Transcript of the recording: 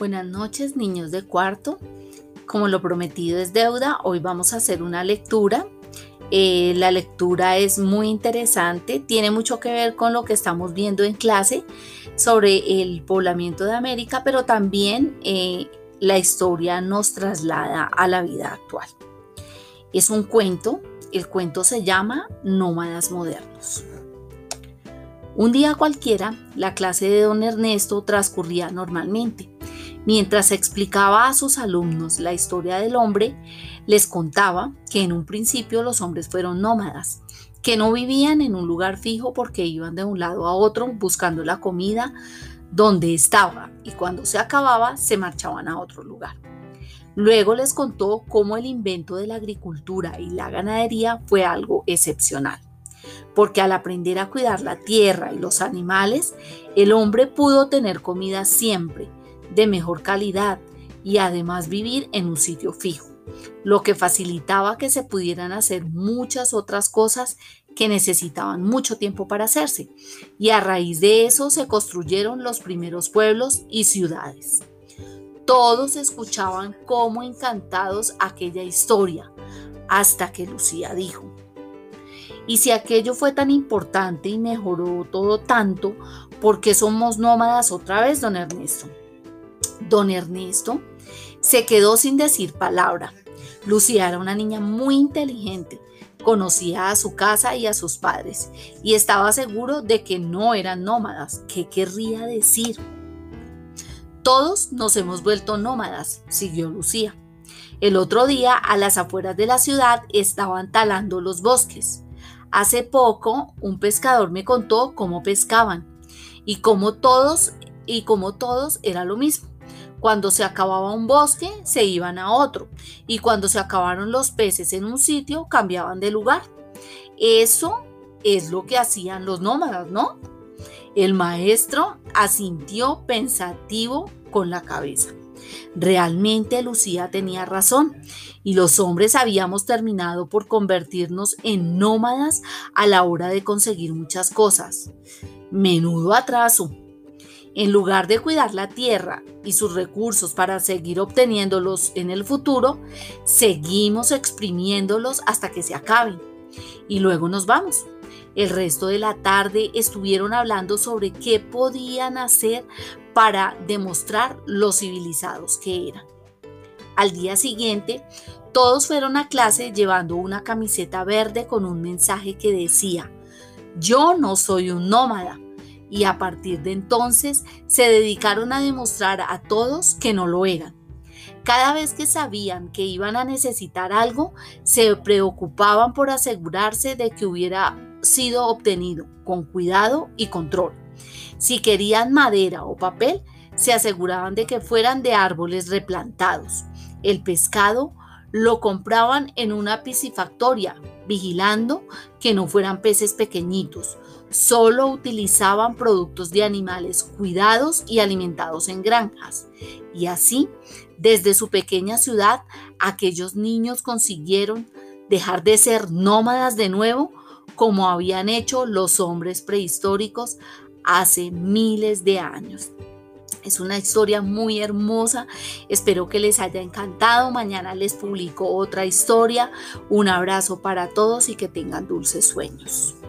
Buenas noches, niños de cuarto. Como lo prometido es deuda, hoy vamos a hacer una lectura. Eh, la lectura es muy interesante, tiene mucho que ver con lo que estamos viendo en clase sobre el poblamiento de América, pero también eh, la historia nos traslada a la vida actual. Es un cuento, el cuento se llama Nómadas Modernos. Un día cualquiera, la clase de don Ernesto transcurría normalmente. Mientras explicaba a sus alumnos la historia del hombre, les contaba que en un principio los hombres fueron nómadas, que no vivían en un lugar fijo porque iban de un lado a otro buscando la comida donde estaba y cuando se acababa se marchaban a otro lugar. Luego les contó cómo el invento de la agricultura y la ganadería fue algo excepcional, porque al aprender a cuidar la tierra y los animales, el hombre pudo tener comida siempre de mejor calidad y además vivir en un sitio fijo, lo que facilitaba que se pudieran hacer muchas otras cosas que necesitaban mucho tiempo para hacerse, y a raíz de eso se construyeron los primeros pueblos y ciudades. Todos escuchaban como encantados aquella historia, hasta que Lucía dijo, y si aquello fue tan importante y mejoró todo tanto, ¿por qué somos nómadas otra vez, don Ernesto? Don Ernesto se quedó sin decir palabra. Lucía era una niña muy inteligente, conocía a su casa y a sus padres y estaba seguro de que no eran nómadas. ¿Qué querría decir? Todos nos hemos vuelto nómadas, siguió Lucía. El otro día, a las afueras de la ciudad, estaban talando los bosques. Hace poco, un pescador me contó cómo pescaban y como todos y como todos era lo mismo. Cuando se acababa un bosque, se iban a otro. Y cuando se acabaron los peces en un sitio, cambiaban de lugar. Eso es lo que hacían los nómadas, ¿no? El maestro asintió pensativo con la cabeza. Realmente Lucía tenía razón y los hombres habíamos terminado por convertirnos en nómadas a la hora de conseguir muchas cosas. Menudo atraso. En lugar de cuidar la tierra y sus recursos para seguir obteniéndolos en el futuro, seguimos exprimiéndolos hasta que se acaben. Y luego nos vamos. El resto de la tarde estuvieron hablando sobre qué podían hacer para demostrar lo civilizados que eran. Al día siguiente, todos fueron a clase llevando una camiseta verde con un mensaje que decía, yo no soy un nómada, y a partir de entonces se dedicaron a demostrar a todos que no lo eran. Cada vez que sabían que iban a necesitar algo, se preocupaban por asegurarse de que hubiera sido obtenido con cuidado y control. Si querían madera o papel, se aseguraban de que fueran de árboles replantados. El pescado lo compraban en una piscifactoria, vigilando que no fueran peces pequeñitos. Solo utilizaban productos de animales cuidados y alimentados en granjas. Y así, desde su pequeña ciudad, aquellos niños consiguieron dejar de ser nómadas de nuevo como habían hecho los hombres prehistóricos hace miles de años. Es una historia muy hermosa. Espero que les haya encantado. Mañana les publico otra historia. Un abrazo para todos y que tengan dulces sueños.